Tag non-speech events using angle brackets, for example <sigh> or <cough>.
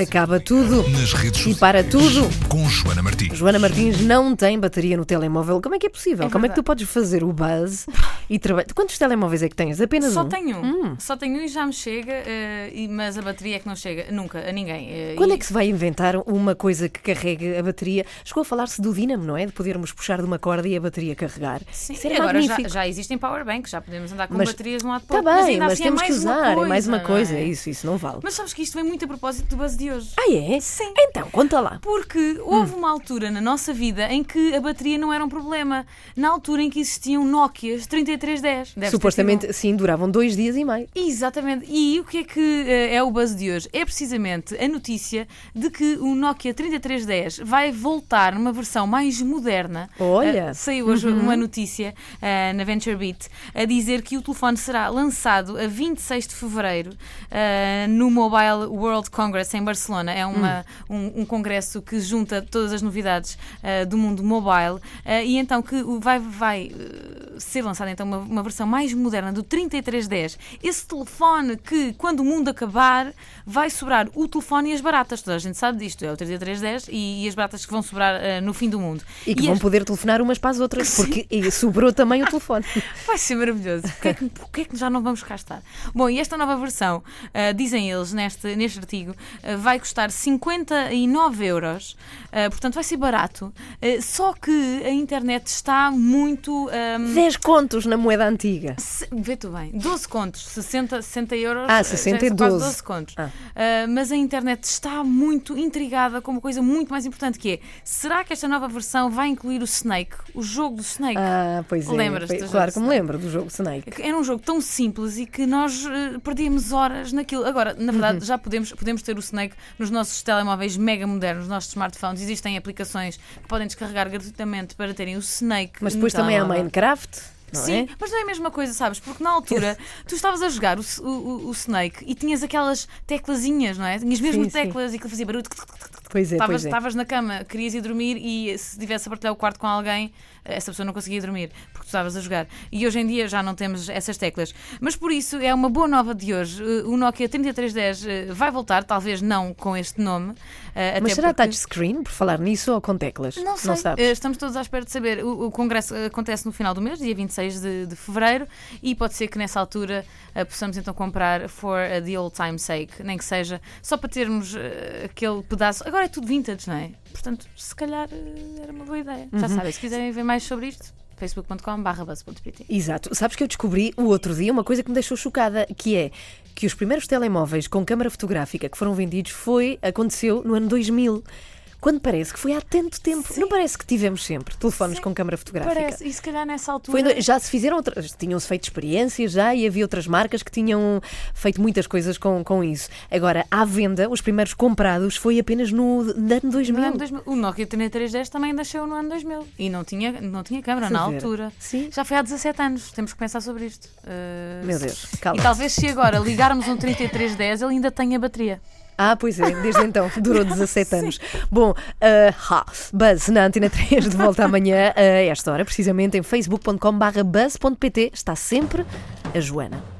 acaba tudo Nas redes e para tudo. Com Joana Martins. Joana Martins não tem bateria no telemóvel. Como é que é possível? É Como é que tu podes fazer o buzz e trabalhar? Quantos telemóveis é que tens? Apenas Só um? tenho um. Só tenho um e já me chega, e- mas a bateria é que não chega nunca a ninguém. eh, Quando e- é que se vai inventar uma coisa que carregue a bateria? Chegou a falar-se do dínamo, não é? De podermos puxar de uma corda e a bateria carregar. Sim, Isso era agora já, magnífico. já existem powerbanks, já podemos andar com Mas- baterias de um lado para o Está outro. mas bem, ainda mas assim é temos que mais uma usar, é mais uma não coisa. é? Isso, isso não vale. Mas sabes que isto vem muito a propósito do buzz de hoje. Ah, é? Sim. Então, conta lá. Porque houve uma altura na nossa vida em que a bateria não era um problema. Na altura em que existiam Nokias 3310. Deves ter Supostamente, sim, duravam dois dias e meio. Exatamente. E o que é que eh, é o buzz de hoje? É precisamente a notícia de que o Nokia 3310 vai voltar numa versão mais moderna. Olha. Eh, saiu hoje uma notícia eh, na VentureBeat a dizer que o telefone será lançado a 26 de fevereiro no Mobile World Congress em Barcelona. É uma, um, um congresso que junta todas as novidades eh, do mundo mobile. Eh, e então que vai, vai ser lançada então uma, uma versão mais moderna do 3310. Esse telefone que quando o mundo acabar vai sobrar o telefone e as baratas. Toda a gente sabe disto. É o 3310 e, e as baratas que vão sobrar eh, no fim do mundo. E que vão as- poder telefonar umas para as outras, porque e sobrou também o telefone. <laughs> Vai ser maravilhoso. Porquê é, que, porquê é que já não vamos cá estar? Bom, e esta nova versão, ah, dizem eles neste, neste artigo, ah, vai custar 59 euros. Portanto, vai ser barato. Só que a internet está muito. ahm, 10 contos na moeda antiga. se- Vê tu bem, 12 contos, 60, 60 euros. Ah, eh, 60 já e são quase 12. 12 contos. Ah. Ah, mas a internet está muito intrigada com uma coisa muito mais importante que é: será que esta nova versão vai incluir o Snake, o jogo do Snake? Ah, pois é. Lembras-te claro que me lembro do jogo Snake. Era um jogo tão simples e que nós eh, perdíamos horas naquilo. Agora, na verdade, Uhum. já podemos, podemos ter o Snake nos nossos telemóveis mega modernos, nos nossos smartphones. Existem aplicações que podem descarregar gratuitamente para terem o Snake. Mas depois também há. Minecraft, Sim, é? mas não é a mesma coisa, sabes? Porque na altura <laughs> tu estavas a jogar o, o- o- Snake e tinhas aquelas teclazinhas, não é? Tinhas mesmo Sim, sim. teclas e que fazia barulho. Pois é, Estavas pois é. estavas na cama, querias ir dormir e se tivesse a partilhar o quarto com alguém, essa pessoa não conseguia dormir porque tu estavas a jogar. E hoje em dia já não temos essas teclas. Mas por isso é uma boa nova de hoje. Uh, O Nokia 3310 uh, vai voltar, talvez não com este nome. Mas será porque... touchscreen, por falar nisso, ou com teclas? Não sei. Eh, Estamos todos à espera de saber. O, o congresso eh, acontece no final do mês, dia 26 de, de fevereiro, e pode ser que nessa altura eh, possamos então comprar for eh, the old time sake, nem que seja só para termos eh, aquele pedaço. Agora é tudo vintage, não é? Portanto, se calhar eh, era uma boa ideia. Já sabem, se quiserem ver mais sobre isto, facebook.com/buzz.pt. Exato. Sabes que eu descobri o outro dia uma coisa que me deixou chocada, que é que os primeiros telemóveis com câmara fotográfica que foram vendidos foi aconteceu no ano 2000. Quando parece que foi há tanto tempo. Não parece que tivemos sempre telefones Sim, com câmara fotográfica. Parece, e se calhar nessa altura. Foi já se fizeram outras, tinham-se feito experiências já e havia outras marcas que tinham feito muitas coisas com, com isso. Agora, à venda, os primeiros comprados foi apenas no, no ano 2000. No ano 2000. O Nokia 3310 também nasceu no ano 2000 e não tinha, não tinha câmara na ver? altura. Sim. Já foi há 17 anos, temos que pensar sobre isto. Uh, Meu Deus, calma. E talvez se agora ligarmos um 3310 ele ainda tenha bateria. Ah, pois é, desde então, <laughs> durou 17 anos. Bom, ah, ha, Buzz na Antena 3 de volta amanhã a esta hora, precisamente em facebook.com/buzz.pt. Está sempre a Joana.